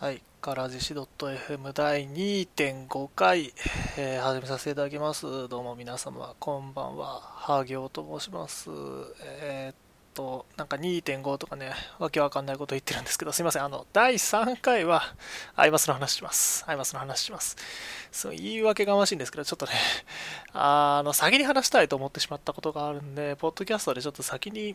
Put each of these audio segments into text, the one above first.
はい、からじし .fm 第2.5回、えー、始めさせていただきます。どうも皆様、こんばんは。ハ行と申します。えー、っと、なんか2.5とかね、わけわかんないこと言ってるんですけど、すいません。あの、第3回は、アイマスの話します。アイマスの話します。そう、言い訳がましいんですけど、ちょっとね、あの、先に話したいと思ってしまったことがあるんで、ポッドキャストでちょっと先に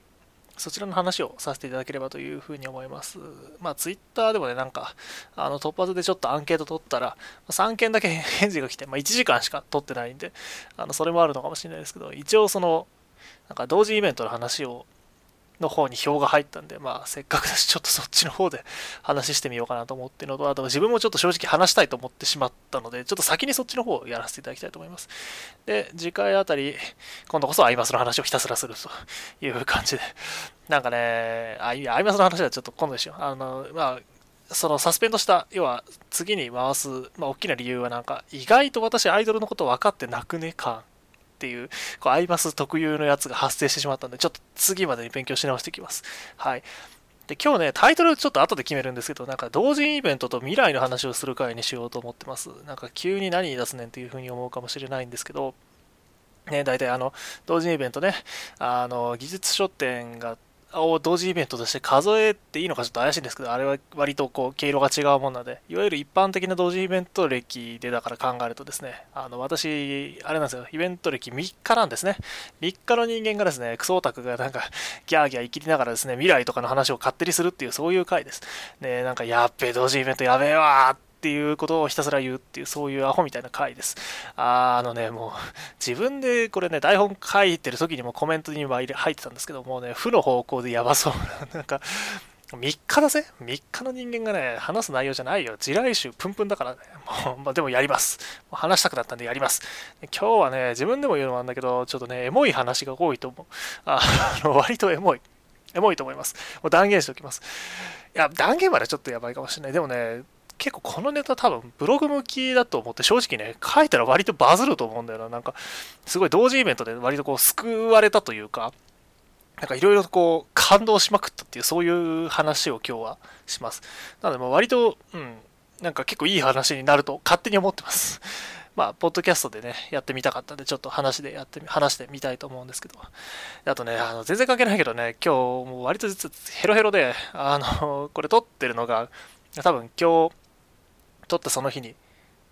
そちらの話をさせていただければというふうに思います。まあ、ツイッターでもね、なんか、あの、突発でちょっとアンケート取ったら、3件だけ返事が来て、まあ、1時間しか取ってないんで、あの、それもあるのかもしれないですけど、一応その、なんか同時イベントの話をの方に票が入ったんで、まあ、せっかくだし、ちょっとそっちの方で話してみようかなと思ってるのと、あと自分もちょっと正直話したいと思ってしまったので、ちょっと先にそっちの方をやらせていただきたいと思います。で、次回あたり、今度こそアイマスの話をひたすらするという感じで、なんかね、あいやアイマスの話はちょっと今度でしょ。あの、まあ、そのサスペンドした、要は次に回す、まあ、大きな理由はなんか、意外と私アイドルのこと分かってなくね感っていう、こうアイマス特有のやつが発生してしまったんで、ちょっと次までに勉強し直していきます。はい。で、今日ね、タイトルちょっと後で決めるんですけど、なんか同人イベントと未来の話をする回にしようと思ってます。なんか急に何出すねんっていうふうに思うかもしれないんですけど、ね、大体あの、同人イベントね、あの、技術書店がを同時イベントとして数えていいのかちょっと怪しいんですけど、あれは割とこう経路が違うもんなので、いわゆる一般的な同時イベント歴でだから考えるとですね、あの私、あれなんですよ、イベント歴3日なんですね。3日の人間がですね、クソオタクがなんかギャーギャー生きりながらですね、未来とかの話を勝手にするっていうそういう回です。で、なんかやっべえ、同時イベントやべえわーってっていうことをひたすら言うっていう、そういうアホみたいな回です。ああのね、もう、自分でこれね、台本書いてる時にもコメントには入ってたんですけど、もうね、負の方向でやばそう。なんか、3日だぜ ?3 日の人間がね、話す内容じゃないよ。地雷臭プンプンだからね。もう、まあ、でもやります。話したくなったんでやります。今日はね、自分でも言うのもあるんだけど、ちょっとね、エモい話が多いと思う。あの、割とエモい。エモいと思います。もう断言しておきます。いや、断言までちょっとやばいかもしれない。でもね、結構このネタ多分ブログ向きだと思って正直ね、書いたら割とバズると思うんだよな。なんか、すごい同時イベントで割とこう救われたというか、なんかいろいろこう感動しまくったっていうそういう話を今日はします。なのでもう割と、うん、なんか結構いい話になると勝手に思ってます。まあ、ポッドキャストでね、やってみたかったんで、ちょっと話でやってみ、話してみたいと思うんですけど。あとね、あの、全然関係ないけどね、今日もう割と実はヘロヘロで、あの、これ撮ってるのが、多分今日、撮ったその日に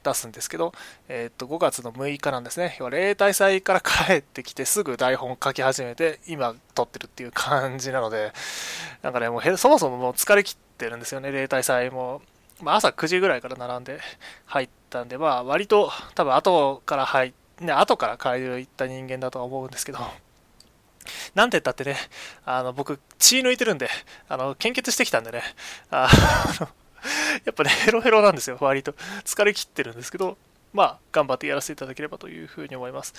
出すんですけど、えー、っと5月の6日なんですね。要は例大祭から帰ってきてすぐ台本書き始めて今撮ってるっていう感じなので、なんかね、もうそもそももう疲れ切ってるんですよね、例大祭も。まあ、朝9時ぐらいから並んで入ったんで、まあ割と多分後から入ね、後から帰り行った人間だとは思うんですけど、なんて言ったってね、あの、僕、血抜いてるんで、あの、献血してきたんでね、あの、やっぱね、ヘロヘロなんですよ、割と。疲れ切ってるんですけど、まあ、頑張ってやらせていただければというふうに思います。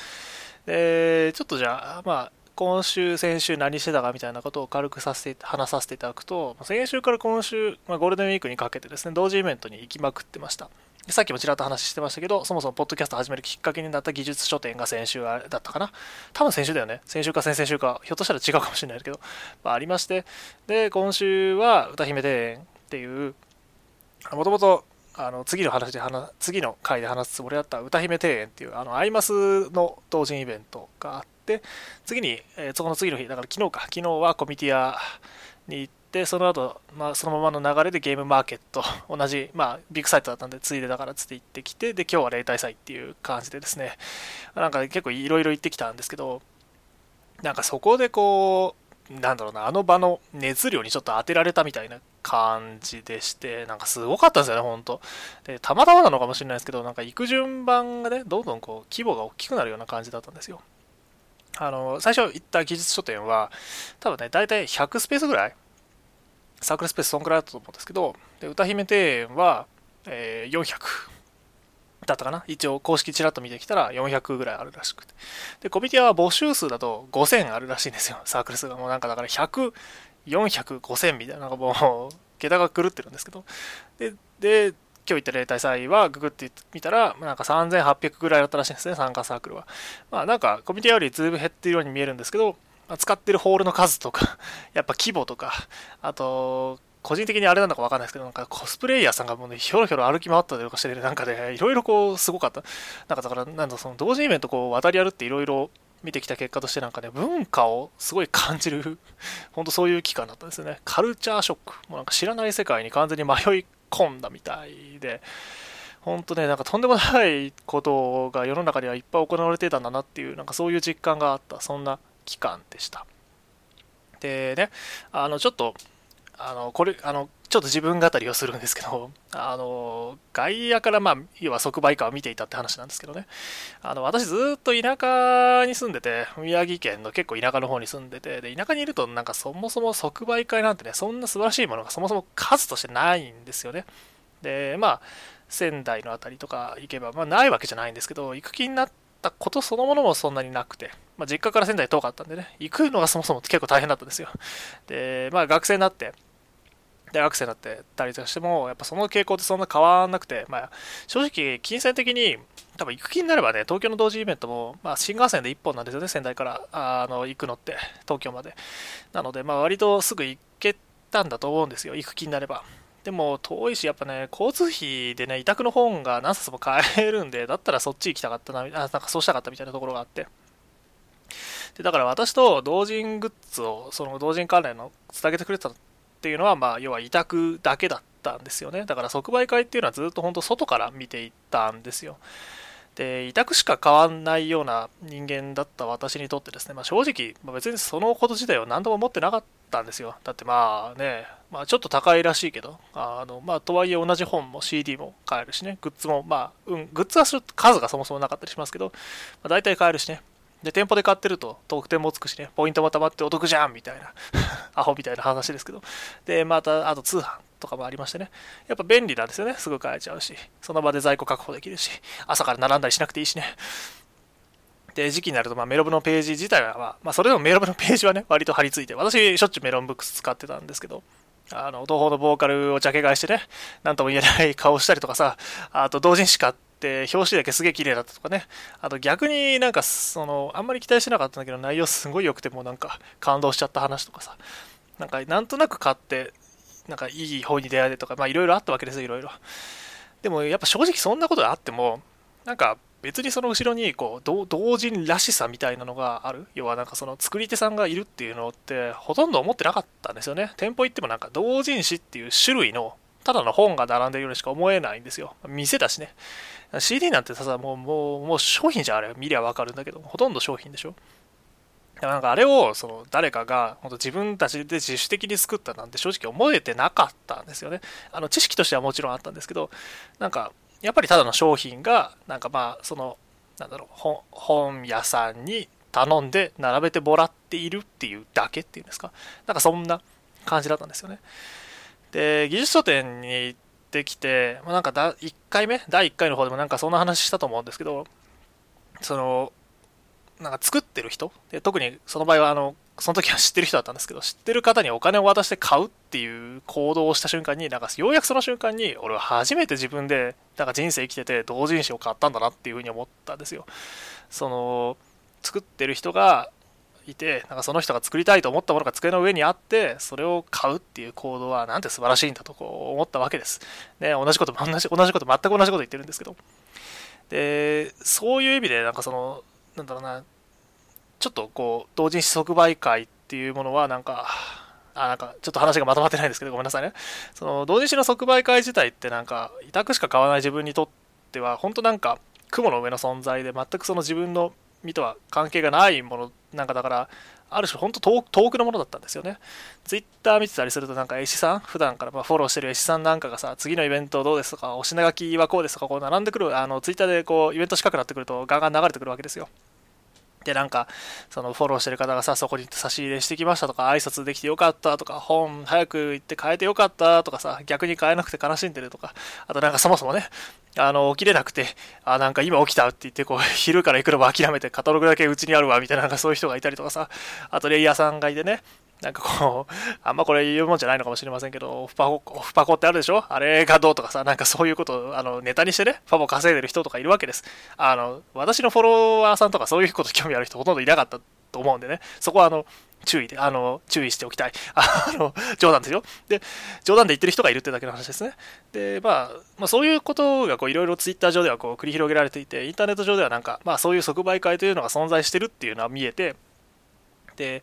で、ちょっとじゃあ、まあ、今週、先週何してたかみたいなことを軽くさせて、話させていただくと、先週から今週、まあ、ゴールデンウィークにかけてですね、同時イベントに行きまくってました。さっきもちらっと話してましたけど、そもそもポッドキャスト始めるきっかけになった技術書店が先週だったかな。多分先週だよね。先週か先々週か、ひょっとしたら違うかもしれないけど、まあ、ありまして、で、今週は歌姫庭園っていう、もともとあの次の話で話次の回で話すつもりだった歌姫庭園っていうあのアイマスの同人イベントがあって次に、えー、そこの次の日だから昨日か昨日はコミティアに行ってその後、まあそのままの流れでゲームマーケット 同じ、まあ、ビッグサイトだったんでついでだからつって行ってきてで今日は例大祭っていう感じでですね。なんか結構いろいろ行ってきたんですけどなんかそこでこうなんだろうな、あの場の熱量にちょっと当てられたみたいな感じでして、なんかすごかったんですよね、ほんと。で、たまたまなのかもしれないですけど、なんか行く順番がね、どんどんこう、規模が大きくなるような感じだったんですよ。あの、最初行った技術書店は、多分ね、大体100スペースぐらい、サークルスペースそんくらいだったと思うんですけど、で歌姫庭園は、えー、400。だったかな？一応公式ちらっと見てきたら400ぐらいあるらしくて。で、コミティアは募集数だと5000あるらしいんですよ。サークル数が。もうなんかだから100、400、5000みたいな、なんかもう、桁が狂ってるんですけど。で、で、今日行った例大祭はググってみたら、なんか3800ぐらいだったらしいんですね、参加サークルは。まあなんかコミュニティアよりずいぶん減ってるように見えるんですけど、使ってるホールの数とか、やっぱ規模とか、あと、個人的にあれなのかわかんないですけど、なんかコスプレイヤーさんがもうね、ひょろひょろ歩き回ったりとかしてね、なんかね、いろいろこう、すごかった。なんかだから、なんだ、その同時イベントこう、渡り歩っていろいろ見てきた結果としてなんかね、文化をすごい感じる、本当そういう期間だったんですよね。カルチャーショック。もうなんか知らない世界に完全に迷い込んだみたいで、本当ね、なんかとんでもないことが世の中にはいっぱい行われてたんだなっていう、なんかそういう実感があった、そんな期間でした。でね、あの、ちょっと、あの、これ、あの、ちょっと自分語りをするんですけど、あの、外野から、まあ、要は即売会を見ていたって話なんですけどね、あの、私ずっと田舎に住んでて、宮城県の結構田舎の方に住んでて、で、田舎にいるとなんかそもそも即売会なんてね、そんな素晴らしいものがそもそも数としてないんですよね。で、まあ、仙台の辺りとか行けば、まあ、ないわけじゃないんですけど、行く気になったことそのものもそんなになくて、まあ、実家から仙台遠かったんでね、行くのがそもそも結構大変だったんですよ。で、まあ、学生になって、大学生になってたりとかしても、やっぱその傾向ってそんな変わらなくて、まあ、正直、金銭的に、多分行く気になればね、東京の同時イベントも、まあ、新幹線で1本なんですよね、仙台からあの行くのって、東京まで。なので、まあ、割とすぐ行けたんだと思うんですよ、行く気になれば。でも遠いし、やっぱね、交通費でね、委託の本が何冊も買えるんで、だったらそっち行きたかったな、あなんかそうしたかったみたいなところがあって。でだから私と同人グッズを、その同人関連のつなげてくれたっていうのは、まあ、要は委託だけだったんですよね。だから即売会っていうのはずっと本当外から見ていったんですよ。で、委託しか買わないような人間だった私にとってですね、まあ、正直、まあ、別にそのこと自体は何度も思ってなかったんですよ。だってまあね、まあ、ちょっと高いらしいけど、あのまあ、とはいえ同じ本も CD も買えるしね、グッズも、まあ、うん、グッズは数がそもそもなかったりしますけど、まあ、大体買えるしね。で、店舗で買ってると特典もつくしね、ポイントも貯まってお得じゃんみたいな、アホみたいな話ですけど。で、また、あと通販とかもありましてね、やっぱ便利なんですよね、すぐ買えちゃうし、その場で在庫確保できるし、朝から並んだりしなくていいしね。で、時期になると、まあ、メロブのページ自体は、まあ、それでもメロブのページはね、割と貼り付いて、私、しょっちゅうメロンブックス使ってたんですけど、あの、東宝のボーカルをジャケ買いしてね、なんとも言えない顔したりとかさ、あと同人誌買って、表紙だけすげえ綺麗だったとかね、あと逆になんか、その、あんまり期待してなかったんだけど、内容すごい良くてもうなんか感動しちゃった話とかさ、なんかなんとなく買って、なんかいい本に出会えてとか、まあいろいろあったわけですよ、いろいろ。でもやっぱ正直そんなことがあっても、なんか別にその後ろにこう同人らしさみたいなのがある。要はなんかその作り手さんがいるっていうのってほとんど思ってなかったんですよね。店舗行ってもなんか同人誌っていう種類のただの本が並んでるようにしか思えないんですよ。店だしね。CD なんてさもうもうもう商品じゃあれ見りゃわかるんだけどほとんど商品でしょ？なんかあれをその誰かが本当自分たちで自主的に作ったなんて正直思えてなかったんですよね。あの知識としてはもちろんあったんですけど、なんかやっぱりただの商品がなんかまあそのなんだろう本屋さんに頼んで並べてもらっているっていうだけっていうんですか？なんかそんな感じだったんですよね。で技術書店に行ってきてなんかだ1回目？第1回の方でもなんかそんな話したと思うんですけどそのなんか作ってる人？で特にその場合はあのその時は知ってる人だったんですけど、知ってる方にお金を渡して買うっていう行動をした瞬間に、なんかようやくその瞬間に、俺は初めて自分で、なんか人生生きてて同人誌を買ったんだなっていうふうに思ったんですよ。その、作ってる人がいて、なんかその人が作りたいと思ったものが机の上にあって、それを買うっていう行動はなんて素晴らしいんだとこう思ったわけです。ね、同じこと、同じ、同じこと、全く同じこと言ってるんですけど。で、そういう意味で、なんかその、なんだろうな、ちょっとこう、同人誌即売会っていうものはなんか、あ、なんかちょっと話がまとまってないんですけど、ごめんなさいね。その、同人誌の即売会自体ってなんか、委託しか買わない自分にとっては、本当なんか、雲の上の存在で、全くその自分の身とは関係がないものなんかだから、ある種本当遠くのものだったんですよね。ツイッター見てたりするとなんか絵師さん、普段からまフォローしてる絵師さんなんかがさ、次のイベントどうですとか、お品書きはこうですとか、こう並んでくる、あのツイッターでこうイベント近くなってくるとガンガン流れてくるわけですよ。で、なんか、そのフォローしてる方がさ、そこに差し入れしてきましたとか、挨拶できてよかったとか、本早く行って変えてよかったとかさ、逆に変えなくて悲しんでるとか、あとなんかそもそもね、あの、起きれなくて、あ、なんか今起きたって言って、こう、昼から行くのも諦めて、カタログだけうちにあるわ、みたいな、なんかそういう人がいたりとかさ、あとレイヤーさんがいてね、なんかこう、あんまこれ言うもんじゃないのかもしれませんけど、オフパコ、オフパコってあるでしょ？あれがどうとかさ、なんかそういうことをあのネタにしてね、ファボ稼いでる人とかいるわけです。あの、私のフォロワーさんとかそういうこと興味ある人ほとんどいなかったと思うんでね、そこはあの、注意で、あの、注意しておきたい。あの、冗談ですよ。で、冗談で言ってる人がいるってだけの話ですね。で、まあ、まあ、そういうことがこういろいろツイッター上ではこう繰り広げられていて、インターネット上ではなんか、まあそういう即売会というのが存在してるっていうのは見えて、で、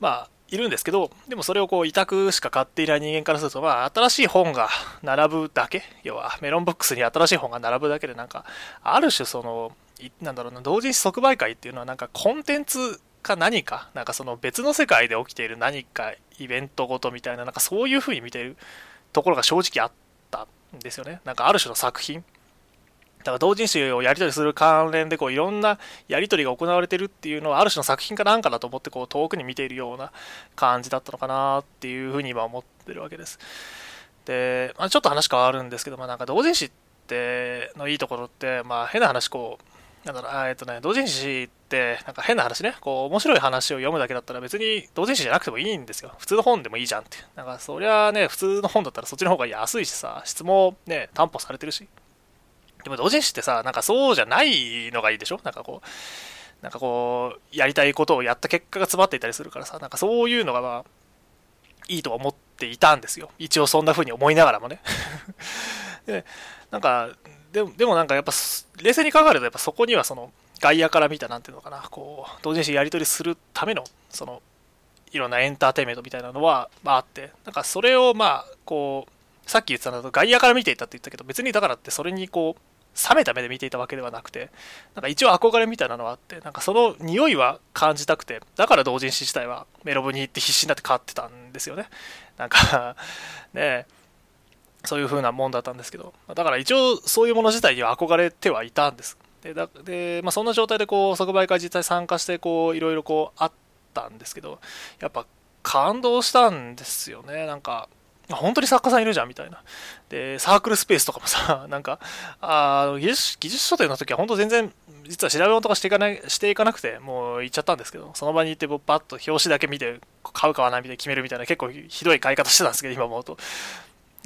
まあ、いるんですけど、でもそれをこう委託しか買っていない人間からすると、まあ、新しい本が並ぶだけ、要はメロンブックスに新しい本が並ぶだけで、なんか、ある種その、なんだろうな、同人誌即売会っていうのは、なんかコンテンツか何か、なんかその別の世界で起きている何かイベントごとみたいな、なんかそういう風に見てるところが正直あったんですよね。なんかある種の作品。だから同人誌をやり取りする関連でこういろんなやり取りが行われてるっていうのはある種の作品かなんかだと思ってこう遠くに見ているような感じだったのかなっていうふうに今思ってるわけです。で、まあ、ちょっと話変わるんですけど、まあ、なんか同人誌ってのいいところって、まあ、変な話こう、なんだろう、えっとね、同人誌って、なんか変な話ね、こう、面白い話を読むだけだったら別に同人誌じゃなくてもいいんですよ。普通の本でもいいじゃんって。なんか、そりゃね、普通の本だったらそっちの方が安いしさ、質もね、担保されてるし。でも同人誌ってさ、なんかそうじゃないのがいいでしょ？なんかこう、なんかこう、やりたいことをやった結果が詰まっていたりするからさ、なんかそういうのがまあ、いいと思っていたんですよ。一応そんな風に思いながらもね。で、なんか、でもでもなんかやっぱ、冷静に考えるとやっぱそこにはその、外野から見たなんていうのかな、こう、同人誌やり取りするための、その、いろんなエンターテインメントみたいなのは、まああって、なんかそれをまあ、こう、さっき言ってたのと外野から見ていたって言ったけど、別にだからってそれにこう、冷めた目で見ていたわけではなくて、なんか一応憧れみたいなのはあって、なんかその匂いは感じたくて、だから同人誌自体はメロブに行って必死になって買ってたんですよね。なんかねそういう風なもんだったんですけど、だから一応そういうもの自体には憧れてはいたんです。で、だでまあ、そんな状態でこう即売会実際参加してこういろいろこうあったんですけど、やっぱ感動したんですよね。なんか、本当に作家さんいるじゃんみたいな。で、サークルスペースとかもさ、なんか、あ技術技術書店の時は本当全然、実は調べ物とかしていかないしていかなくて、もう行っちゃったんですけど、その場に行ってバッと表紙だけ見て、買うかはないみたいな決めるみたいな結構ひどい買い方してたんですけど、今思うと。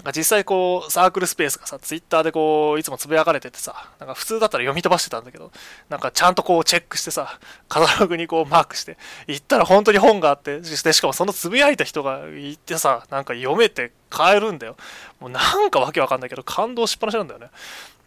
なんか実際こう、サークルスペースがさ、ツイッターでこう、いつもつぶやかれててさ、なんか普通だったら読み飛ばしてたんだけど、なんかちゃんとこうチェックしてさ、カタログにこうマークして、行ったら本当に本があって、でしかもそのつぶやいた人がいてさ、なんか読めて買えるんだよ。もうなんかわけわかんないけど、感動しっぱなしなんだよね。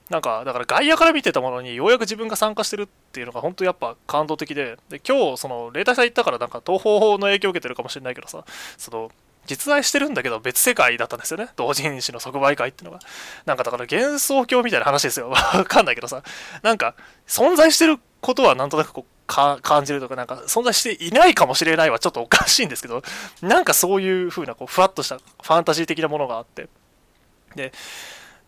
なんか、だから外野から見てたものにようやく自分が参加してるっていうのが本当やっぱ感動的で、で今日その例大祭行ったからなんか東方法の影響を受けてるかもしれないけどさ、その実在してるんだけど別世界だったんですよね。同人誌の即売会っていうのが。なんかだから幻想郷みたいな話ですよ。わかんないけどさ。なんか存在してることはなんとなくこうか感じるとか、なんか存在していないかもしれないはちょっとおかしいんですけど、なんかそういう風なこうふわっとしたファンタジー的なものがあって。で、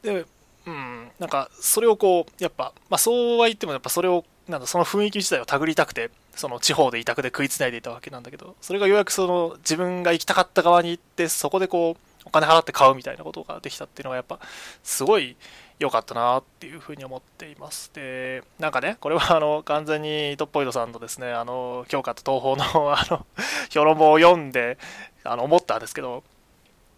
で、うん、なんかそれをこう、やっぱ、まあそうは言ってもやっぱそれをなんだその雰囲気自体を手繰りたくてその地方で委託で食いつないでいたわけなんだけどそれがようやくその自分が行きたかった側に行ってそこでこうお金払って買うみたいなことができたっていうのがやっぱすごい良かったなっていうふうに思っています。で、なんかね、これはあの完全にトッポイドさんのですね、あの、強化と東宝のあの、評論本を読んで、あの、思ったんですけど、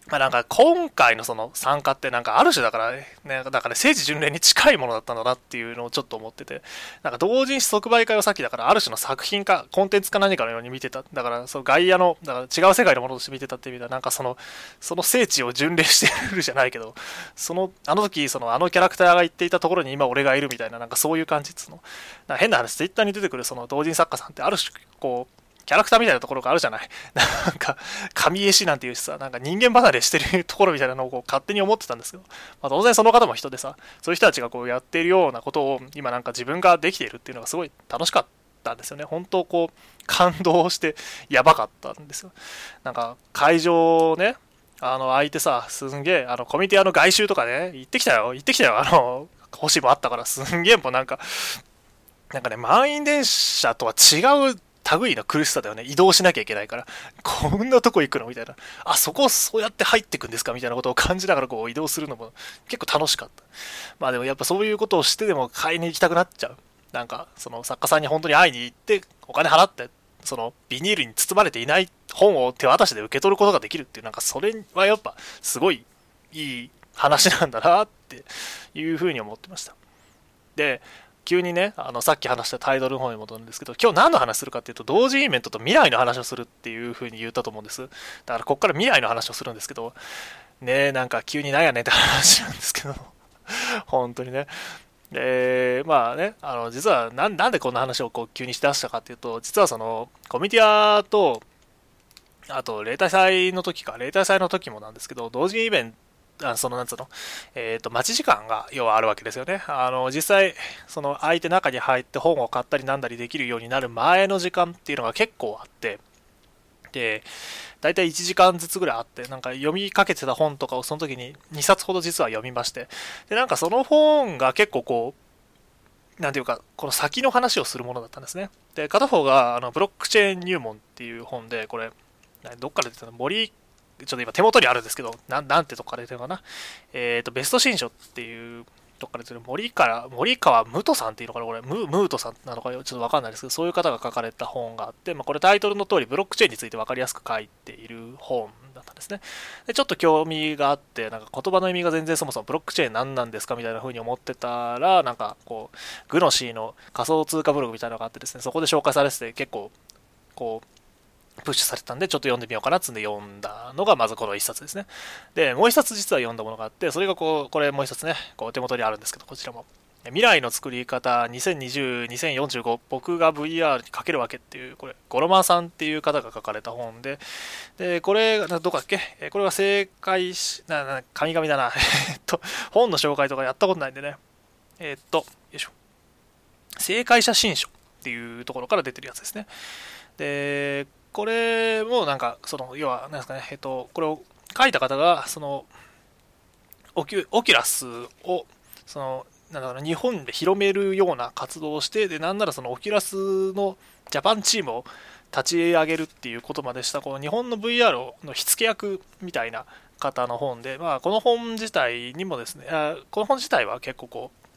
まあなんか今回のその参加ってなんかある種だからね、だから政治巡礼に近いものだったんだなっていうのをちょっと思ってて、なんか同人誌即売会はさっきだからある種の作品かコンテンツか何かのように見てた。だからその外野の、だから違う世界のものとして見てたっていう意味ではなんかその、その聖地を巡礼してるじゃないけど、その、あの時そのあのキャラクターが言っていたところに今俺がいるみたいななんかそういう感じっつうの。な変な話、ツイッターに出てくるその同人作家さんってある種こう、キャラクターみたいなところがあるじゃない。なんか、神絵師なんていうしさ、なんか人間離れしてるところみたいなのをこう勝手に思ってたんですけど、まあ、当然その方も人でさ、そういう人たちがこうやっているようなことを今なんか自分ができているっていうのがすごい楽しかったんですよね。本当こう、感動してやばかったんですよ。なんか会場ね、あの相手さ、すんげえ、あのコミュニティアの外周とかね、行ってきたよ、行ってきたよ、あの、星もあったから、すんげえもうなんか、なんかね、満員電車とは違う類の苦しさだよね。移動しなきゃいけないから。こんなとこ行くの？みたいな。あ、そこそうやって入ってくんですか？みたいなことを感じながらこう移動するのも結構楽しかった。まあでもやっぱそういうことをしてでも買いに行きたくなっちゃう。なんか、その作家さんに本当に会いに行って、お金払って、そのビニールに包まれていない本を手渡しで受け取ることができるっていう、なんかそれはやっぱすごいいい話なんだなっていうふうに思ってました。で、急にね、あのさっき話したタイトルの方に戻るんですけど、今日何の話するかっていうと、同時イベントと未来の話をするっていうふうに言ったと思うんです。だからこっから未来の話をするんですけど、ねなんか急になんやねんって話なんですけど、本当にね。で、まあね、あの、実はな、なんでこんな話をこう急にしだしたかっていうと、実はその、コミュティアと、あと、例大祭の時か、例大祭の時もなんですけど、同時イベント、あその、なんつうの、えっ、ー、と、待ち時間が、要はあるわけですよね。あの、実際、その、相手中に入って本を買ったりなんだりできるようになる前の時間っていうのが結構あって、で、大体1時間ずつぐらいあって、なんか読みかけてた本とかをその時に2冊ほど実は読みまして、で、なんかその本が結構こう、なんていうか、この先の話をするものだったんですね。で、片方が、あの、ブロックチェーン入門っていう本で、これ、どっから出てたの？森、ちょっと今手元にあるんですけど、ななんてとこから出てるかな。えっ、ー、と、ベスト新書っていうどっかでる森から森川武人さんっていうのかなこれムムートさんなのかちょっとわかんないですけどそういう方が書かれた本があって、まあ、これタイトルの通りブロックチェーンについて分かりやすく書いている本だったんですねでちょっと興味があってなんか言葉の意味が全然そもそもブロックチェーン何なんですかみたいな風に思ってたらなんかこうグノシーの仮想通貨ブログみたいなのがあってですねそこで紹介されてて結構こうプッシュされたんで、ちょっと読んでみようかなっつんで読んだのが、まずこの1冊ですね。で、もう1冊実は読んだものがあって、それがこう、これもう1冊ね、こう手元にあるんですけど、こちらも。未来の作り方2020、2045僕が VR にかけるわけっていう、これ、ゴロマーさんっていう方が書かれた本で、で、これ、どこだっけ？これが正解し、な、な、神々だな。えっと、本の紹介とかやったことないんでね。えっと、よいしょ。正解者新書っていうところから出てるやつですね。で、これもなんか、その、要は、なんですかね、えっと、これを書いた方が、その、オキオキュラスを、その、なんだろう日本で広めるような活動をして、で、なんならそのオキュラスのジャパンチームを立ち上げるっていうことまでした、この日本の VR の火付け役みたいな方の本で、まあ、この本自体にもですね、この本自体は結構こう、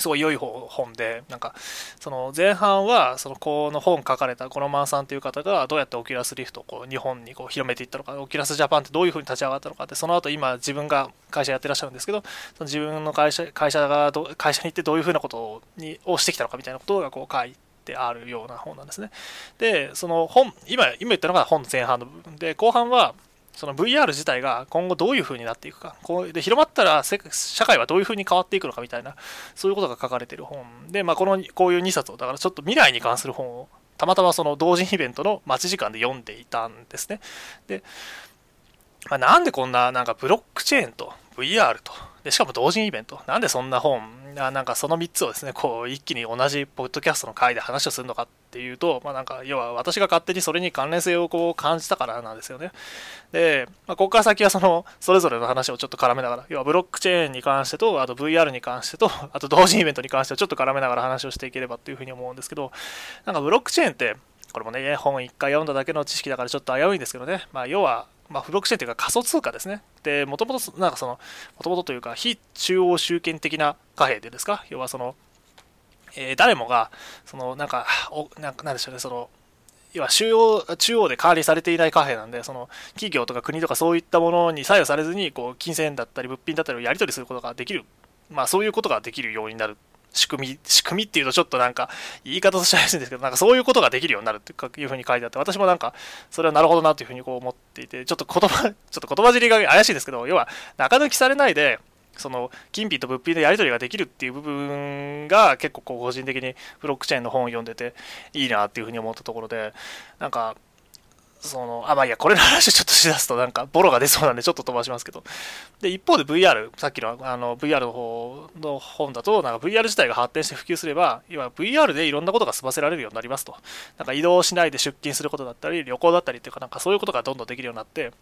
すごい良い本で、なんか、その前半は、そのこの本書かれた GOROman さんという方がどうやって Oculus Rift をこう日本にこう広めていったのか、 Oculus Japan ってどういうふうに立ち上がったのかって、その後今自分が会社やってらっしゃるんですけど、その自分の会社会社がど会社に行ってどういうふうなことをにをしてきたのかみたいなことがこう書いてあるような本なんですね。で、その本、今、今言ったのが本の前半の部分で、後半は、その VR 自体が今後どういう風になっていくか、こうで広まったら社会はどういう風に変わっていくのかみたいな、そういうことが書かれている本で、まあ、このこういう2冊を、だからちょっと未来に関する本を、たまたまその同時イベントの待ち時間で読んでいたんですね。で、まあ、なんでこんななんかブロックチェーンと VR と、でしかも同時イベント、なんでそんな本なんかその3つをですね、こう一気に同じポッドキャストの回で話をするのかっっていうと、まあなんか要は私が勝手にそれに関連性をこう感じたからなんですよね。で、まあ、ここから先はそのそれぞれの話をちょっと絡めながら、要はブロックチェーンに関してと、あと VR に関してと、あと同時イベントに関してはちょっと絡めながら話をしていければっていうふうに思うんですけど、なんかブロックチェーンって、これもね、本1回読んだだけの知識だからちょっと危ういんですけどね、まあ要はまあ、ブロックチェーンというか仮想通貨ですね。で、もともと、なんかその、もともとというか、非中央集権的な貨幣でですか？要はその、えー、誰もが、その、なんか、おなんでしょうね、その、要は中央中央で管理されていない貨幣なんで、その企業とか国とかそういったものに左右されずに、こう金銭だったり物品だったりをやり取りすることができる、まあそういうことができるようになる。仕組み、仕組みっていうとちょっとなんか言い方として怪しいんですけど、なんかそういうことができるようになるっていうふうに書いてあって、私もなんかそれはなるほどなというふうにこう思っていて、ちょっと言葉、ちょっと言葉尻が怪しいですけど、要は中抜きされないで、その金品と物品のやり取りができるっていう部分が結構こう個人的にブロックチェーンの本を読んでていいなっていうふうに思ったところで、なんかその、あ、まあいや、これの話ちょっとしだすとなんかボロが出そうなんでちょっと飛ばしますけど。で、一方で VR、さっきのあの VR の方の本だと、なんか VR 自体が発展して普及すれば、要は VR でいろんなことが済ませられるようになりますと。なんか移動しないで出勤することだったり、旅行だったりっていうか、なんかそういうことがどんどんできるようになって、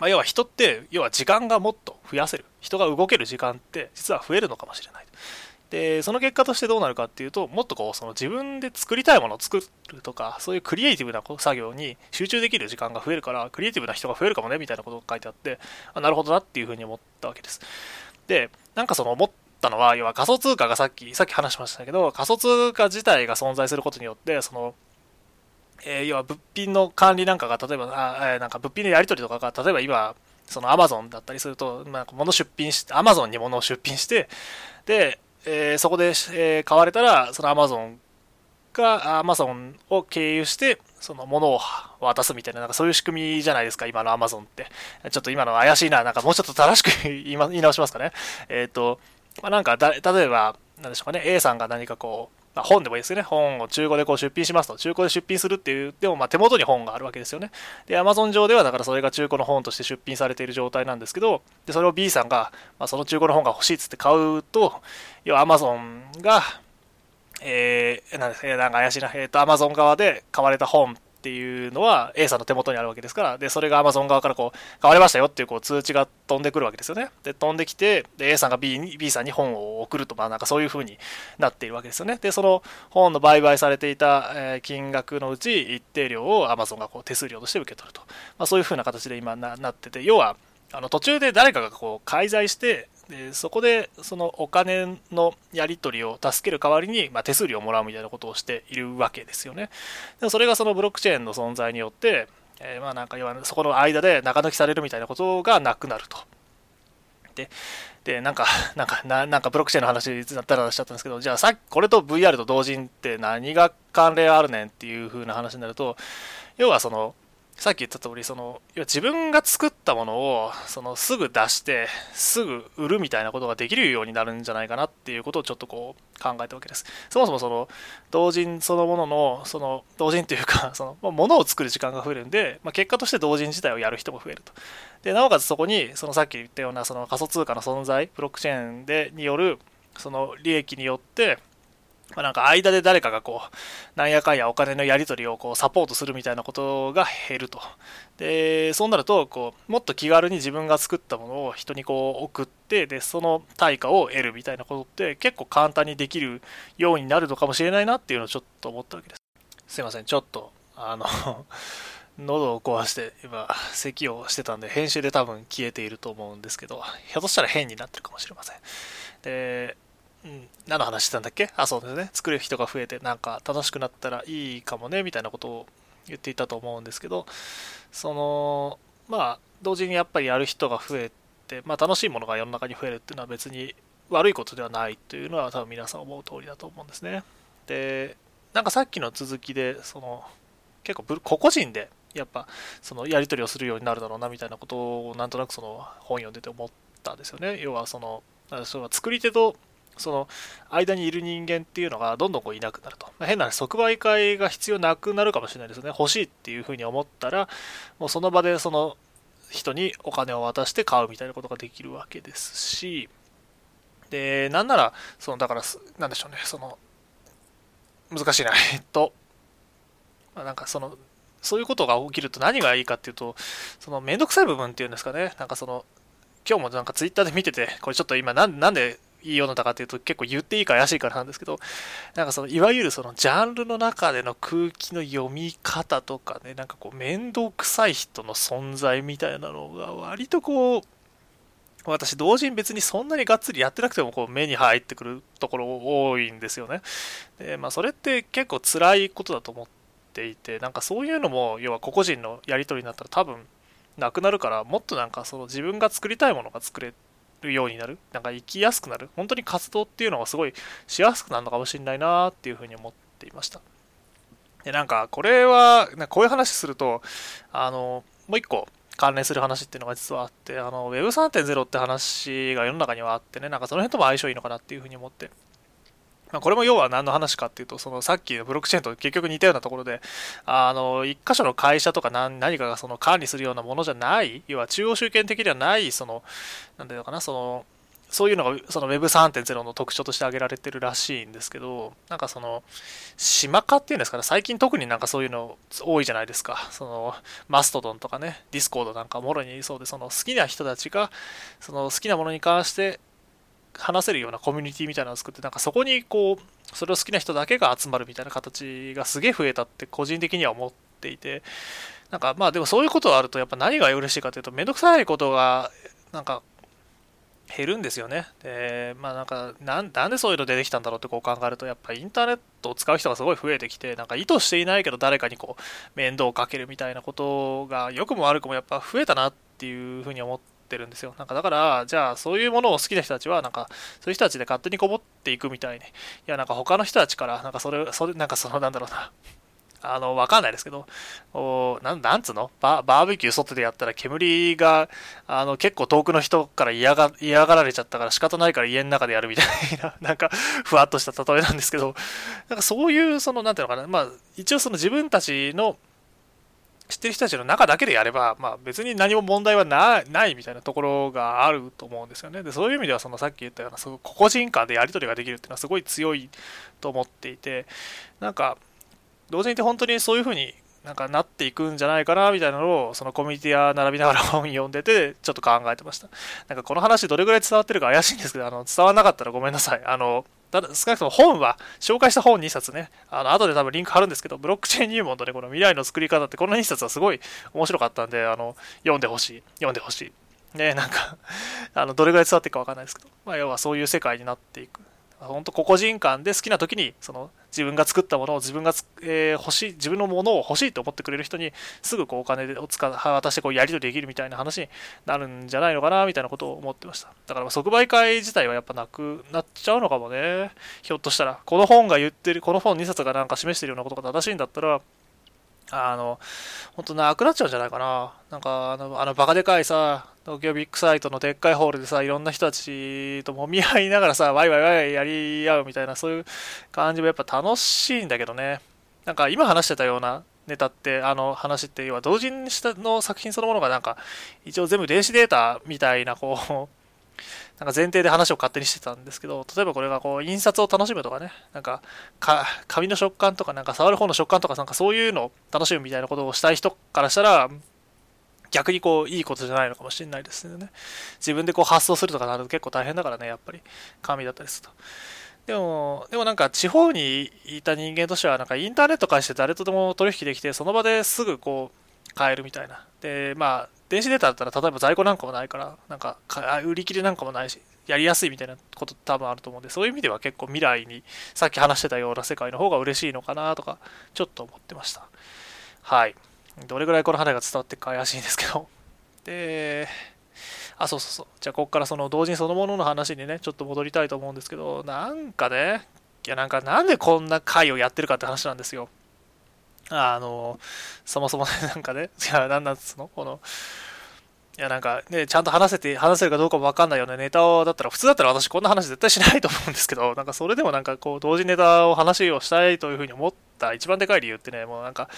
まあ、要は人って、要は時間がもっと増やせる。人が動ける時間って実は増えるのかもしれない。でその結果としてどうなるかっていうともっとこうその自分で作りたいものを作るとかそういうクリエイティブな作業に集中できる時間が増えるからクリエイティブな人が増えるかもねみたいなことが書いてあってあなるほどなっていうふうに思ったわけですでなんかその思ったのは要は仮想通貨がさっきさっき話しましたけど仮想通貨自体が存在することによってそのえー、要は物品の管理なんかが、例えば、あえー、なんか物品のやり取りとかが、例えば今、そのアマゾンだったりすると、まあ、物出品して、アマゾンに物を出品して、で、えー、そこで、えー、買われたら、そのアマゾンがアマゾンを経由して、その物を渡すみたいな、なんかそういう仕組みじゃないですか、今のアマゾンって。ちょっと今の怪しいな、なんかもうちょっと正しく 言い直しますかね。えっ、と、まあ、なんかだ、例えば、なんでしょうかね、A さんが何かこう、まあ、本でもいいですよね。本を中古でこう出品しますと。中古で出品するって言ってもまあ手元に本があるわけですよね。で、Amazon 上ではだからそれが中古の本として出品されている状態なんですけど、でそれを B さんが、まあ、その中古の本が欲しいっつって買うと、要は Amazon が、えー、なんですかなんか怪しいな、えっ、ー、と、Amazon 側で買われた本っていうのは A さんの手元にあるわけですから、で、それが Amazon 側からこう、買われましたよっていうこう通知が飛んでくるわけですよね。で、飛んできて、で、A さんが B に、B さんに本を送ると、まあなんかそういう風になっているわけですよね。で、その本の売買されていた、え金額のうち一定量を Amazon がこう手数料として受け取ると。まあそういう風な形で今ななってて、要は、あの途中で誰かがこう介在してでそこでそのお金のやり取りを助ける代わりに、まあ、手数料をもらうみたいなことをしているわけですよね。でもそれがそのブロックチェーンの存在によって、えー、まあなんか要はそこの間で中抜きされるみたいなことがなくなると。で、でなんか、なんか、ななんかブロックチェーンの話だったらしちゃったんですけど、じゃあさっきこれと VR と同人って何が関連あるねんっていう風な話になると、要はその、さっき言った通り、その、自分が作ったものを、その、すぐ出して、すぐ売るみたいなことができるようになるんじゃないかなっていうことをちょっとこう、考えたわけです。そもそもその、同人そのものの、その、同人というか、その、ものを作る時間が増えるんで、まあ、結果として同人自体をやる人も増えると。で、なおかつそこに、そのさっき言ったような、その仮想通貨の存在、ブロックチェーンで、による、その利益によって、まあ、なんか間で誰かがこう、なんやかんやお金のやり取りをこうサポートするみたいなことが減ると。で、そうなると、こう、もっと気軽に自分が作ったものを人にこう送って、で、その対価を得るみたいなことって結構簡単にできるようになるのかもしれないなっていうのをちょっと思ったわけです。すいません、ちょっと、あの 喉を壊して今咳をしてたんで編集で多分消えていると思うんですけどひょっとしたら変になってるかもしれませんでうん、何の話してたんだっけ？あ、そうですね。作る人が増えて、なんか楽しくなったらいいかもね、みたいなことを言っていたと思うんですけど、その、まあ、同時にやっぱりやる人が増えて、まあ、楽しいものが世の中に増えるっていうのは別に悪いことではないというのは多分皆さん思う通りだと思うんですね。で、なんかさっきの続きで、その、結構個々人でやっぱそのやり取りをするようになるだろうなみたいなことをなんとなくその本読んでて思ったんですよね。要はその、そ作り手とその間にいる人間っていうのがどんどんこういなくなると。変な即売会が必要なくなるかもしれないですね。欲しいっていうふうに思ったら、もうその場でその人にお金を渡して買うみたいなことができるわけですし、で、なんなら、その、だから、なんでしょうね、その、難しいな、えっと、まあ、なんかその、そういうことが起きると何がいいかっていうと、そのめんどくさい部分っていうんですかね、なんかその、今日もなんかツイッターで見てて、これちょっと今なんなんでいい世の中っていうと結構言っていいか怪しいからなんですけど、なんかそのいわゆるそのジャンルの中での空気の読み方とかね、なんかこう面倒くさい人の存在みたいなのが割とこう、私同時に別にそんなにがっつりやってなくてもこう目に入ってくるところ多いんですよね。で、まあそれって結構辛いことだと思っていて、なんかそういうのも要は個々人のやり取りになったら多分なくなるからもっとなんかその自分が作りたいものが作れるようになる、なんか生きやすくなる、本当に活動っていうのがすごいしやすくなるのかもしれないなっていうふうに思っていました。で、なんかこれは、こういう話すると、あの、もう一個関連する話っていうのが実はあって、あの、Web3.0 って話が世の中にはあってね、なんかその辺とも相性いいのかなっていうふうに思って、まあ、これも要は何の話かっていうと、そのさっきのブロックチェーンと結局似たようなところで、あの、一箇所の会社とか何何かがその管理するようなものじゃない、要は中央集権的ではない、その、なんていうのかな、その、そういうのがその Web3.0 の特徴として挙げられてるらしいんですけど、なんかその、島化っていうんですかね、最近特になんかそういうの多いじゃないですか。その、マストドンとかね、ディスコードなんかもろにそうで、その好きな人たちが、その好きなものに関して話せるようなコミュニティみたいなのを作って、なんかそこにこう、それを好きな人だけが集まるみたいな形がすげえ増えたって個人的には思っていて、なんかまあでもそういうことがあるとやっぱ何が嬉しいかというと、めんどくさいことが、なんか、減るんですよね。で、まあなんかなん、なんでそういうの出てきたんだろうってこう考えると、やっぱインターネットを使う人がすごい増えてきて、なんか意図していないけど誰かにこう面倒をかけるみたいなことが良くも悪くもやっぱ増えたなっていうふうに思ってるんですよ。なんかだから、じゃあそういうものを好きな人たちは、なんかそういう人たちで勝手にこぼっていくみたいに、いやなんか他の人たちから、なんかそれ、それ、なんかそのなんだろうな、あの、わかんないですけど、おななんつうの？ババーベキュー外でやったら煙が、あの、結構遠くの人から嫌が嫌がられちゃったから仕方ないから家の中でやるみたいな、なんか、ふわっとした例えなんですけど、なんかそういう、その、なんていうのかな、まあ、一応その自分たちの、知ってる人たちの中だけでやれば、まあ、別に何も問題はないみたいなところがあると思うんですよね。でそういう意味ではそのさっき言ったようなその個人間でやり取りができるっていうのはすごい強いと思っていてなんか同時に本当にそういう風になんかなっていくんじゃないかなみたいなのをそのコミュニティや並びながら本読んでてちょっと考えてましたなんかこの話どれぐらい伝わってるか怪しいんですけどあの伝わらなかったらごめんなさいあのただ少なくとも本は紹介した本2冊ね。あの後で多分リンク貼るんですけどブロックチェーン入門とねこの未来の作り方ってこの2冊はすごい面白かったんであの読んでほしい。読んでほしい。ねなんかあのどれぐらい伝わっていくかわかんないですけど、まあ、要はそういう世界になっていく。本当個々人間で好きな時にその自分が作ったものを自分が、えー、欲しい自分のものを欲しいと思ってくれる人にすぐこうお金を使渡してこうやり取りできるみたいな話になるんじゃないのかなみたいなことを思ってました。だから即売会自体はやっぱなくなっちゃうのかもね。ひょっとしたらこの本が言ってるこの本2冊がなんか示してるようなことが正しいんだったらあの、本当なくなっちゃうんじゃないかな。なんか、あの、あのバカでかいさ、東京ビッグサイトのでっかいホールでさ、いろんな人たちともみ合いながらさ、ワイワイワイワイやり合うみたいな、そういう感じもやっぱ楽しいんだけどね。なんか今話してたようなネタって、あの話って、要は同人したの作品そのものがなんか、一応全部電子データみたいな、こう、なんか前提で話を勝手にしてたんですけど、例えばこれがこう印刷を楽しむとかね、なんかか紙の食感とか、なんか触る方の食感とか、なんかそういうのを楽しむみたいなことをしたい人からしたら、逆にこういいことじゃないのかもしれないですね。自分でこう発送するとかなると結構大変だからね、やっぱり紙だったりすると。でも、でもなんか地方にいた人間としては、なんかインターネット介して誰とでも取引できて、その場ですぐこう買えるみたいな。で、まあ、電子データだったら例えば在庫なんかもないからなんか売り切れなんかもないしやりやすいみたいなこと多分あると思うんでそういう意味では結構未来にさっき話してたような世界の方が嬉しいのかなとかちょっと思ってました。はい。どれぐらいこの話が伝わってるか怪しいんですけど。であそうそうそう。じゃあここからその同人そのものの話にねちょっと戻りたいと思うんですけどなんかねいやなんかなんでこんな回をやってるかって話なんですよ。あの、そもそもね、なんかね、いや、なんなんつうの？この、いや、なんかね、ちゃんと話せて、話せるかどうかもわかんないようなネタを、だったら、普通だったら私こんな話絶対しないと思うんですけど、なんかそれでもなんかこう、同時ネタを話をしたいというふうに思った一番でかい理由ってね、もうなんか、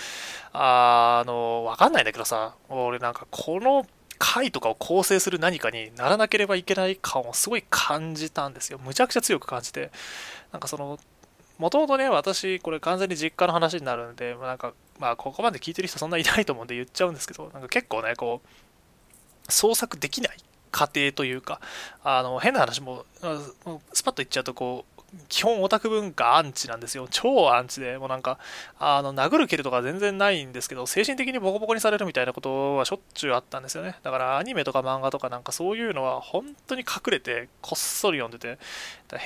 あの、わかんないんだけどさ、俺なんかこの回とかを構成する何かにならなければいけない感をすごい感じたんですよ。むちゃくちゃ強く感じて、なんかその、もともとね、私、これ完全に実家の話になるんで、なんか、まあ、ここまで聞いてる人そんないないと思うんで言っちゃうんですけど、なんか結構ね、こう、創作できない過程というか、あの、変な話も、スパッと言っちゃうと、こう、基本オタク文化アンチなんですよ。超アンチで、もうなんか、あの、殴る蹴るとか全然ないんですけど、精神的にボコボコにされるみたいなことはしょっちゅうあったんですよね。だからアニメとか漫画とかなんかそういうのは本当に隠れてこっそり読んでて、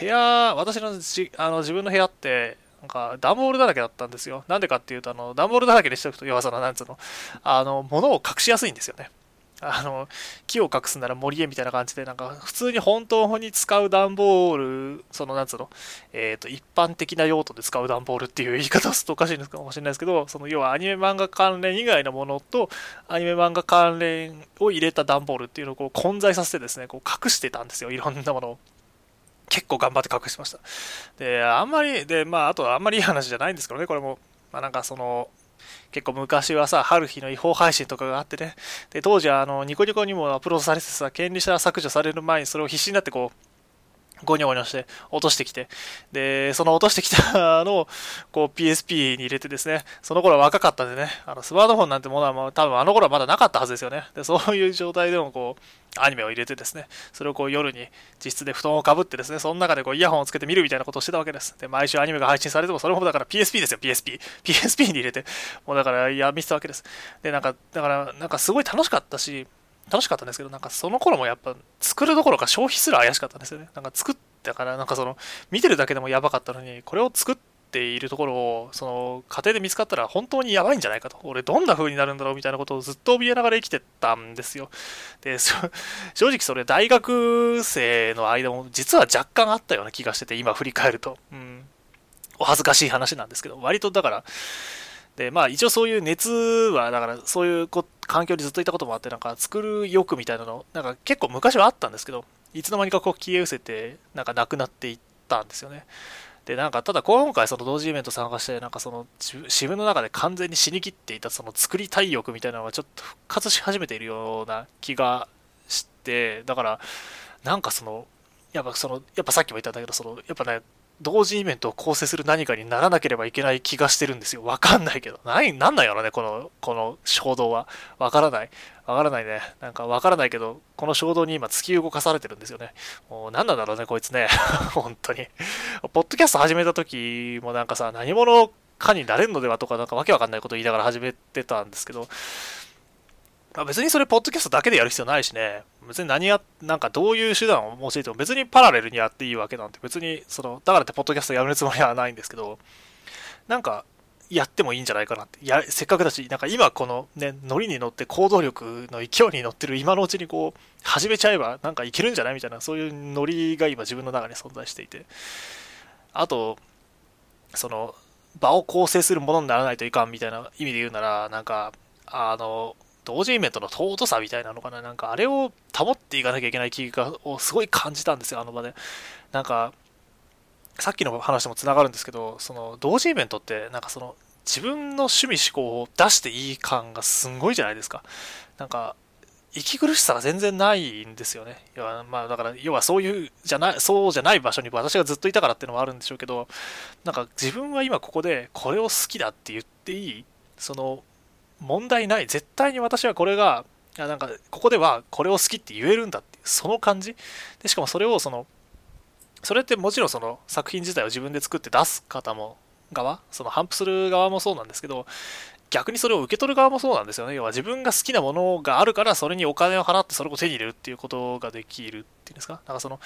部屋、私のじあの自分の部屋って、なんか段ボールだらけだったんですよ。なんでかっていうと、あの、段ボールだらけにしておくと、要はその、なんつうの、あの、物を隠しやすいんですよね。あの木を隠すなら森へみたいな感じでなんか普通に本当に使う段ボールそのなんつうの、えーと、一般的な用途で使う段ボールっていう言い方をするとおかしいのかもしれないですけどその要はアニメ漫画関連以外のものとアニメ漫画関連を入れた段ボールっていうのをこう混在させてですねこう隠してたんですよいろんなものを。結構頑張って隠してました。で、あんまり、で、まあ、あとはあんまりいい話じゃないんですけどね、これも。まあ、なんかその、結構昔はさ、春日の違法配信とかがあってね、で、当時はあの、ニコニコにもアップロードされてさ、権利者削除される前にそれを必死になってこう、ゴニョゴニョして落としてきて、で、その落としてきたのをこう PSP に入れてですね、その頃は若かったんでね、あのスマートフォンなんてものはもう多分あの頃はまだなかったはずですよね。で、そういう状態でもこう、アニメを入れてですね、それをこう夜に実質で布団をかぶってですね、その中でこうイヤホンをつけて見るみたいなことをしてたわけです。で、毎週アニメが配信されても、それもだから PSP ですよ、PSP。PSP に入れて、もうだから、や、見てたわけです。で、なんか、だから、なんかすごい楽しかったし、楽しかったんですけど、なんかその頃もやっぱ作るどころか消費すら怪しかったんですよね。なんか作ったから、なんかその見てるだけでもやばかったのに、これを作っているところを、その家庭で見つかったら本当にやばいんじゃないかと。俺どんな風になるんだろうみたいなことをずっと怯えながら生きてたんですよ。で、正直それ大学生の間も実は若干あったような気がしてて、今振り返ると。うん。お恥ずかしい話なんですけど、割とだから、で、まあ一応そういう熱は、だからそういうこと環境にずっといたこともあって、なんか作る欲みたいなの、なんか結構昔はあったんですけど、いつの間にかこう消え失せて、なんかなくなっていったんですよね。で、なんかただ今回その同時イベント参加して、なんかその自分の中で完全に死にきっていたその作りたい欲みたいなのがちょっと復活し始めているような気がして、だから、なんかその、やっぱその、やっぱさっきも言ったんだけど、その、やっぱね、同時イベントを構成する何かにならなければいけない気がしてるんですよ。わかんないけど。ない、なんなんやろね、この、この衝動は。わからない。わからないね。なんかわからないけど、この衝動に今突き動かされてるんですよね。もう何なんだろうね、こいつね。本当に。ポッドキャスト始めた時もなんかさ、何者かになれるのではとか、なんかわけわかんないこと言いながら始めてたんですけど、別にそれ、ポッドキャストだけでやる必要ないしね、別に何や、なんかどういう手段を用いても別にパラレルにやっていいわけなんて、別に、その、だからってポッドキャストやめるつもりはないんですけど、なんか、やってもいいんじゃないかなって。や、せっかくだし、なんか今このね、ノリに乗って行動力の勢いに乗ってる今のうちにこう、始めちゃえばなんかいけるんじゃないみたいな、そういうノリが今自分の中に存在していて。あと、その、場を構成するものにならないといかんみたいな意味で言うなら、なんか、あの、同時イベントの尊さみたいなのかな、なんかあれを保っていかなきゃいけない気がをすごい感じたんですよ、あの場で。なんか、さっきの話ともつながるんですけど、その同時イベントって、なんかその自分の趣味思考を出していい感がすんごいじゃないですか。なんか、息苦しさが全然ないんですよね。要は、まあだから、要はそういう、じゃない、そうじゃない場所に私がずっといたからっていうのもあるんでしょうけど、なんか自分は今ここでこれを好きだって言っていい、その問題ない。絶対に私はこれがなんかここではこれを好きって言えるんだってその感じ。でしかもそれをそのそれってもちろんその作品自体を自分で作って出す方も側その反布する側もそうなんですけど逆にそれを受け取る側もそうなんですよね。要は自分が好きなものがあるからそれにお金を払ってそれを手に入れるっていうことができるっていうんですか。なんかその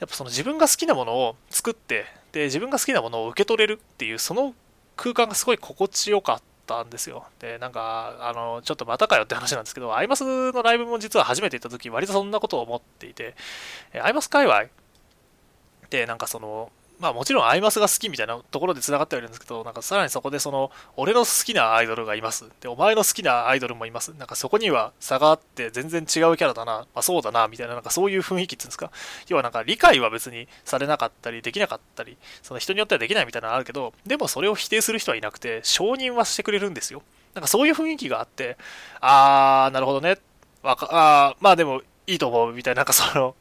やっぱその自分が好きなものを作ってで自分が好きなものを受け取れるっていうその空間がすごい心地よかった。ったんですよ。で、なんか、あの、ちょっとまたかよって話なんですけど、アイマスのライブも実は初めて行った時、割とそんなことを思っていて、アイマス界隈で、なんかその、まあもちろんアイマスが好きみたいなところで繋がってはいるんですけど、なんかさらにそこでその、俺の好きなアイドルがいます。で、お前の好きなアイドルもいます。なんかそこには差があって全然違うキャラだな、まあそうだな、みたいななんかそういう雰囲気っていうんですか？要はなんか理解は別にされなかったり、できなかったり、その人によってはできないみたいなのあるけど、でもそれを否定する人はいなくて、承認はしてくれるんですよ。なんかそういう雰囲気があって、あー、なるほどね。わか、あーまあでもいいと思うみたいな、なんかその、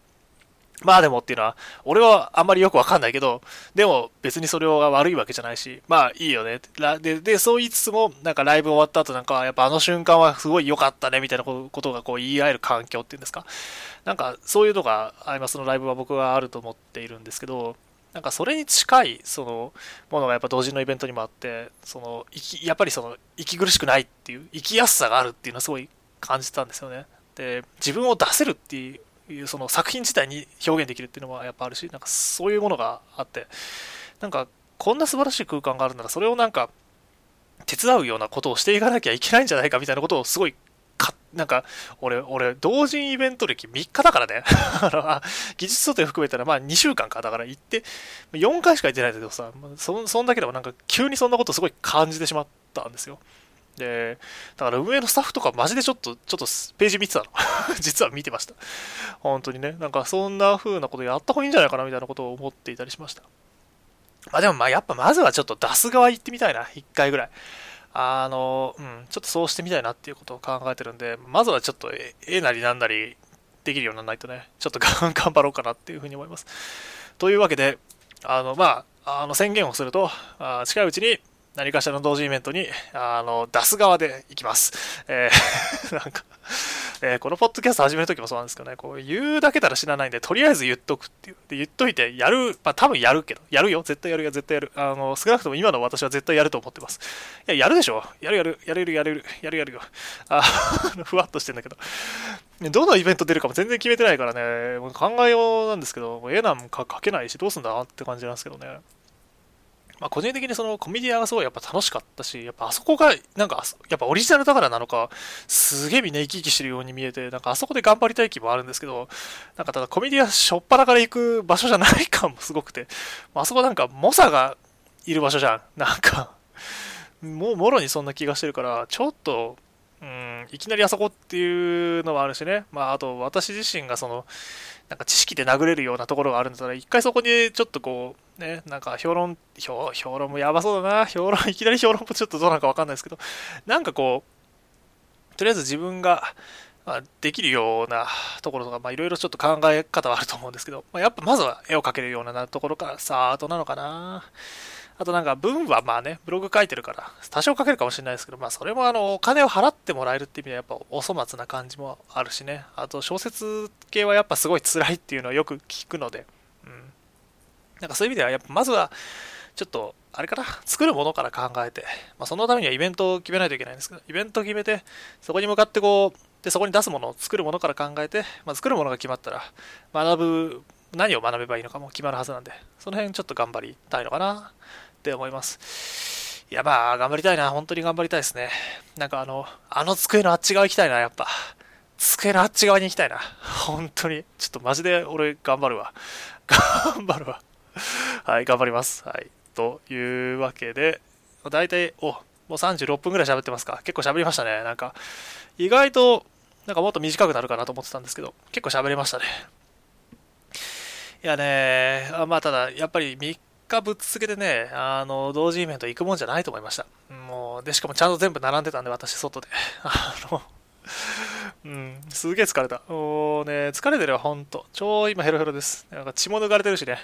まあでもっていうのは、俺はあんまりよくわかんないけど、でも別にそれは悪いわけじゃないし、まあいいよね。で、でそう言いつつも、なんかライブ終わった後なんか、やっぱあの瞬間はすごい良かったねみたいなことがこう言い合える環境っていうんですか。なんかそういうのがアイマスのライブは僕はあると思っているんですけど、なんかそれに近いそのものがやっぱ同時のイベントにもあって、そのやっぱりその息苦しくないっていう、生きやすさがあるっていうのはすごい感じたんですよね。で、自分を出せるっていういうその作品自体に表現できるっていうのはやっぱあるしなんかそういうものがあってなんかこんな素晴らしい空間があるならそれをなんか手伝うようなことをしていかなきゃいけないんじゃないかみたいなことをすごいかなんか俺俺同人イベント歴3日だからね。技術想定含めたらまあ2週間か。だから行って4回しか行ってないけどさそそんだけでもなんか急にそんなことすごい感じてしまったんですよ。で、だから運営のスタッフとかマジでちょっと、ちょっとページ見てたの。実は見てました。本当にね。なんかそんな風なことやった方がいいんじゃないかなみたいなことを思っていたりしました。まあでもまあやっぱまずはちょっと出す側行ってみたいな。一回ぐらい。あの、うん、ちょっとそうしてみたいなっていうことを考えてるんで、まずはちょっと絵なりなんなりできるようにならないとね、ちょっと 頑張ろうかなっていうふうに思います。というわけで、あの、まあ、あの宣言をすると、あ近いうちに何かしらの同時イベントに、あの、出す側で行きます。えー、なんか、えー、このポッドキャスト始めるときもそうなんですけどね、こう言うだけなら知らないんで、とりあえず言っとくっていう。で、言っといて、やる、まあ多分やるけど、やるよ、絶対やるよ、絶対やる。あの、少なくとも今の私は絶対やると思ってます。いや、やるでしょやるやる、やれる、やれる、やるやるよ。あ、ふわっとしてんだけど。どのイベント出るかも全然決めてないからね、もう考えようなんですけど、絵なんか描けないし、どうすんだって感じなんですけどね。まあ、個人的にそのコメディアがすごいやっぱ楽しかったし、やっぱあそこが、なんか、やっぱオリジナルだからなのか、すげえみんな生き生きしてるように見えて、なんかあそこで頑張りたい気もあるんですけど、なんかただコメディアしょっぱなから行く場所じゃない感もすごくて、まあそこなんか猛者がいる場所じゃん。なんか、もうもろにそんな気がしてるから、ちょっと、うん、いきなりあそこっていうのはあるしね。まあ、あと私自身がその、なんか知識で殴れるようなところがあるんだったら、一回そこにちょっとこう、ね、なんか評論、評評論もやばそうだな。評論、いきなり評論もちょっとどうなんかわかんないですけど、なんかこう、とりあえず自分が、ま、できるようなところとか、いろいろちょっと考え方はあると思うんですけど、まあ、やっぱまずは絵を描けるようなところからスタートなのかな。あとなんか文はまあね、ブログ書いてるから、多少書けるかもしれないですけど、まあそれもあの、お金を払ってもらえるって意味ではやっぱお粗末な感じもあるしね。あと小説系はやっぱすごい辛いっていうのをよく聞くので、うん。なんかそういう意味ではやっぱまずは、ちょっと、あれかな、作るものから考えて、まあそのためにはイベントを決めないといけないんですけど、イベントを決めて、そこに向かってこう、で、そこに出すものを作るものから考えて、まあ、作るものが決まったら、学ぶ、何を学べばいいのかも決まるはずなんで、その辺ちょっと頑張りたいのかなって思います。いや、まあ、頑張りたいな。本当に頑張りたいですね。なんかあの、あの机のあっち側行きたいな、やっぱ。机のあっち側に行きたいな。本当に。ちょっとマジで俺頑張るわ。頑張るわ。はい、頑張ります。はい。というわけで、大体、お、もう36分ぐらい喋ってますか。結構喋りましたね。なんか、意外と、なんかもっと短くなるかなと思ってたんですけど、結構喋れましたね。いやね、あまあただ、やっぱり3果ぶっ続けてね、あの、同時イベント行くもんじゃないと思いました。もう、で、しかもちゃんと全部並んでたんで、私、外で。あの、うん、すげえ疲れた。もうね、疲れてるわ、ほんと。超今ヘロヘロです。なんか血も抜かれてるしね。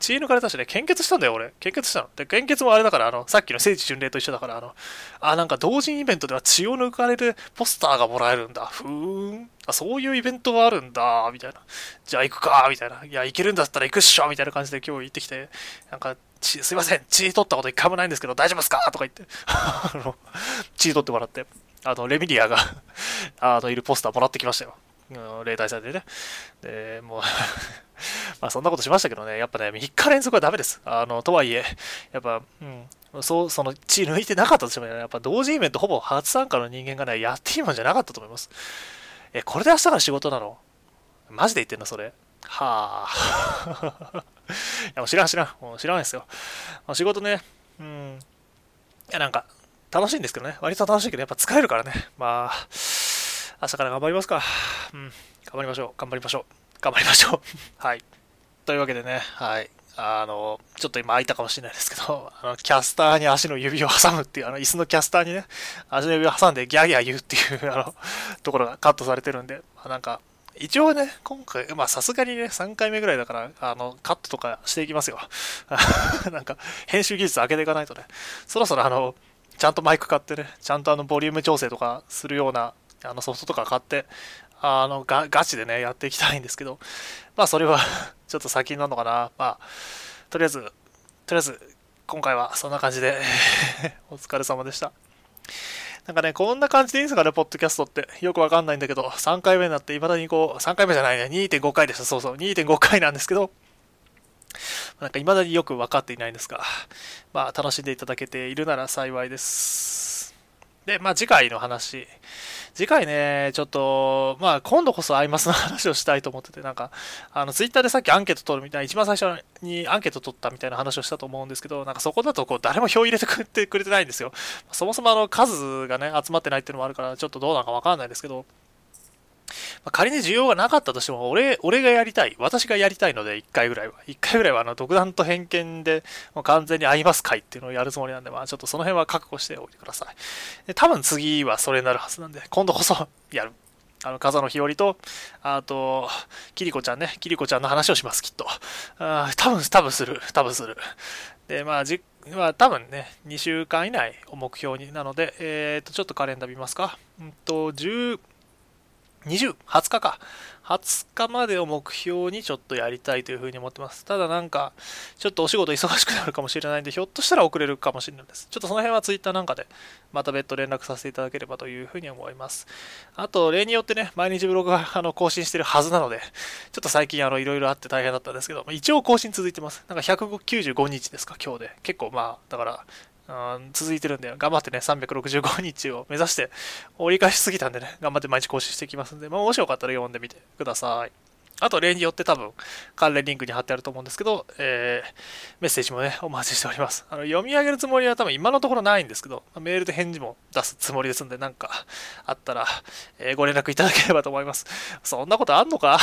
血抜かれたしね、献血したんだよ、俺。献血したの。で、献血もあれだから、あの、さっきの聖地巡礼と一緒だから、あの、あ、なんか同人イベントでは血を抜かれるポスターがもらえるんだ。ふーん。あ、そういうイベントがあるんだ、みたいな。じゃあ行くか、みたいな。いや、行けるんだったら行くっしょ、みたいな感じで今日行ってきて、なんか、すいません、血取ったこと一回もないんですけど、大丈夫ですか？とか言って、あの、血取ってもらって、あの、レミリアがあの、いるポスターもらってきましたよ。うん例大祭でね。で、もうまあそんなことしましたけどね、やっぱね、3日連続はダメです。あの、とはいえ、やっぱ、うん、そう、その血抜いてなかったとしてもね、やっぱ同時イベントほぼ初参加の人間がね、やっていいもんじゃなかったと思います。え、これで明日から仕事なの？マジで言ってんのそれ。はあ。いや、もう知らん知らん。もう知らないですよ。まあ、仕事ね、うん。いや、なんか、楽しいんですけどね。割と楽しいけど、やっぱ疲れるからね。まあ、朝から頑張りますか。うん。頑張りましょう。頑張りましょう。頑張りましょう。はい。というわけでね、はい。あの、ちょっと今開いたかもしれないですけど、あの、キャスターに足の指を挟むっていう、あの、椅子のキャスターにね、足の指を挟んでギャーギャー言うっていう、あの、ところがカットされてるんで、まあ、なんか、一応ね、今回、まあさすがにね、3回目ぐらいだから、あの、カットとかしていきますよ。なんか、編集技術上げていかないとね、そろそろあの、ちゃんとマイク買ってね、ちゃんとあの、ボリューム調整とかするような、あのソフトとか買って、あのガガチでね、やっていきたいんですけど、まあそれは ちょっと先なのかな。まあ、とりあえず、とりあえず、今回はそんな感じで お疲れ様でした。なんかね、こんな感じでいいんですかね、ポッドキャストって。よくわかんないんだけど、3回目になって、未だにこう、3回目じゃないね、2.5回でした。そうそう、2.5回なんですけど、なんか未だによく分かっていないんですが、まあ、楽しんでいただけているなら幸いです。で、まあ、次回の話。次回ね、ちょっと、まあ、今度こそアイマスの話をしたいと思ってて、なんか、あの、ツイッターでさっきアンケート取るみたいな、一番最初にアンケート取ったみたいな話をしたと思うんですけど、なんかそこだとこう、誰も票入れてくれてくれてないんですよ。そもそもあの、数がね、集まってないっていうのもあるから、ちょっとどうなのかわかんないですけど、仮に需要がなかったとしても、俺、俺がやりたい。私がやりたいので、1回ぐらいは。1回ぐらいは、あの、独断と偏見で、もう完全に合います会っていうのをやるつもりなんで、まあ、ちょっとその辺は覚悟しておいてください。で多分次はそれになるはずなんで、今度こそ やる。あの、風野日和と、あと、キリコちゃんね、キリコちゃんの話をします、きっと。あ多分、多分する、多分する。で、まあ、じ、まあ、多分ね、2週間以内を目標になので、えっ、ー、と、ちょっとカレンダー見ますか。うんと、10、20、20日か。20日までを目標にちょっとやりたいというふうに思ってます。ただなんか、ちょっとお仕事忙しくなるかもしれないんで、ひょっとしたら遅れるかもしれないです。ちょっとその辺は Twitter なんかで、また別途連絡させていただければというふうに思います。あと、例によってね、毎日ブログがあの更新してるはずなので、ちょっと最近あの、いろいろあって大変だったんですけど、一応更新続いてます。なんか195日ですか、今日で。結構まあ、だから、続いてるんで、頑張ってね、365日を目指して折り返しすぎたんでね、頑張って毎日更新していきますんで、まあ、もしよかったら読んでみてください。あと、例によって多分、関連リンクに貼ってあると思うんですけど、えー、メッセージもね、お待ちしております。あの読み上げるつもりは多分今のところないんですけど、メールで返事も出すつもりですんで、なんかあったら、えー、ご連絡いただければと思います。そんなことあんのか？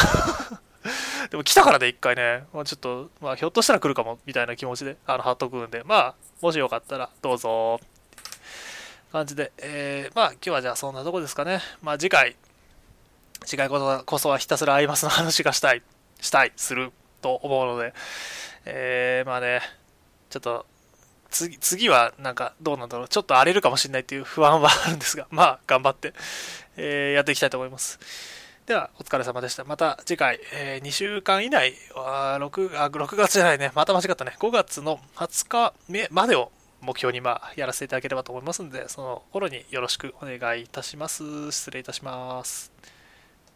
でも来たからね、一回ね、まあ、ちょっと、まあ、ひょっとしたら来るかも、みたいな気持ちで、あの、貼っとくんで、まあ、もしよかったら、どうぞ。感じで、えー、まあ、今日はじゃあそんなとこですかね。まあ、次回、次回こそはひたすらアイマスの話がしたい、したい、すると思うので、えー、まあね、ちょっと、次次はなんかどうなんだろう、ちょっと荒れるかもしれないっていう不安はあるんですが、まあ、頑張って、えー、やっていきたいと思います。では、お疲れ様でした。また次回、えー、2週間以内、あ 6, あ6月じゃないね、また間違ったね、5月の20日目までを目標にまあやらせていただければと思いますので、その頃によろしくお願いいたします。失礼いたします。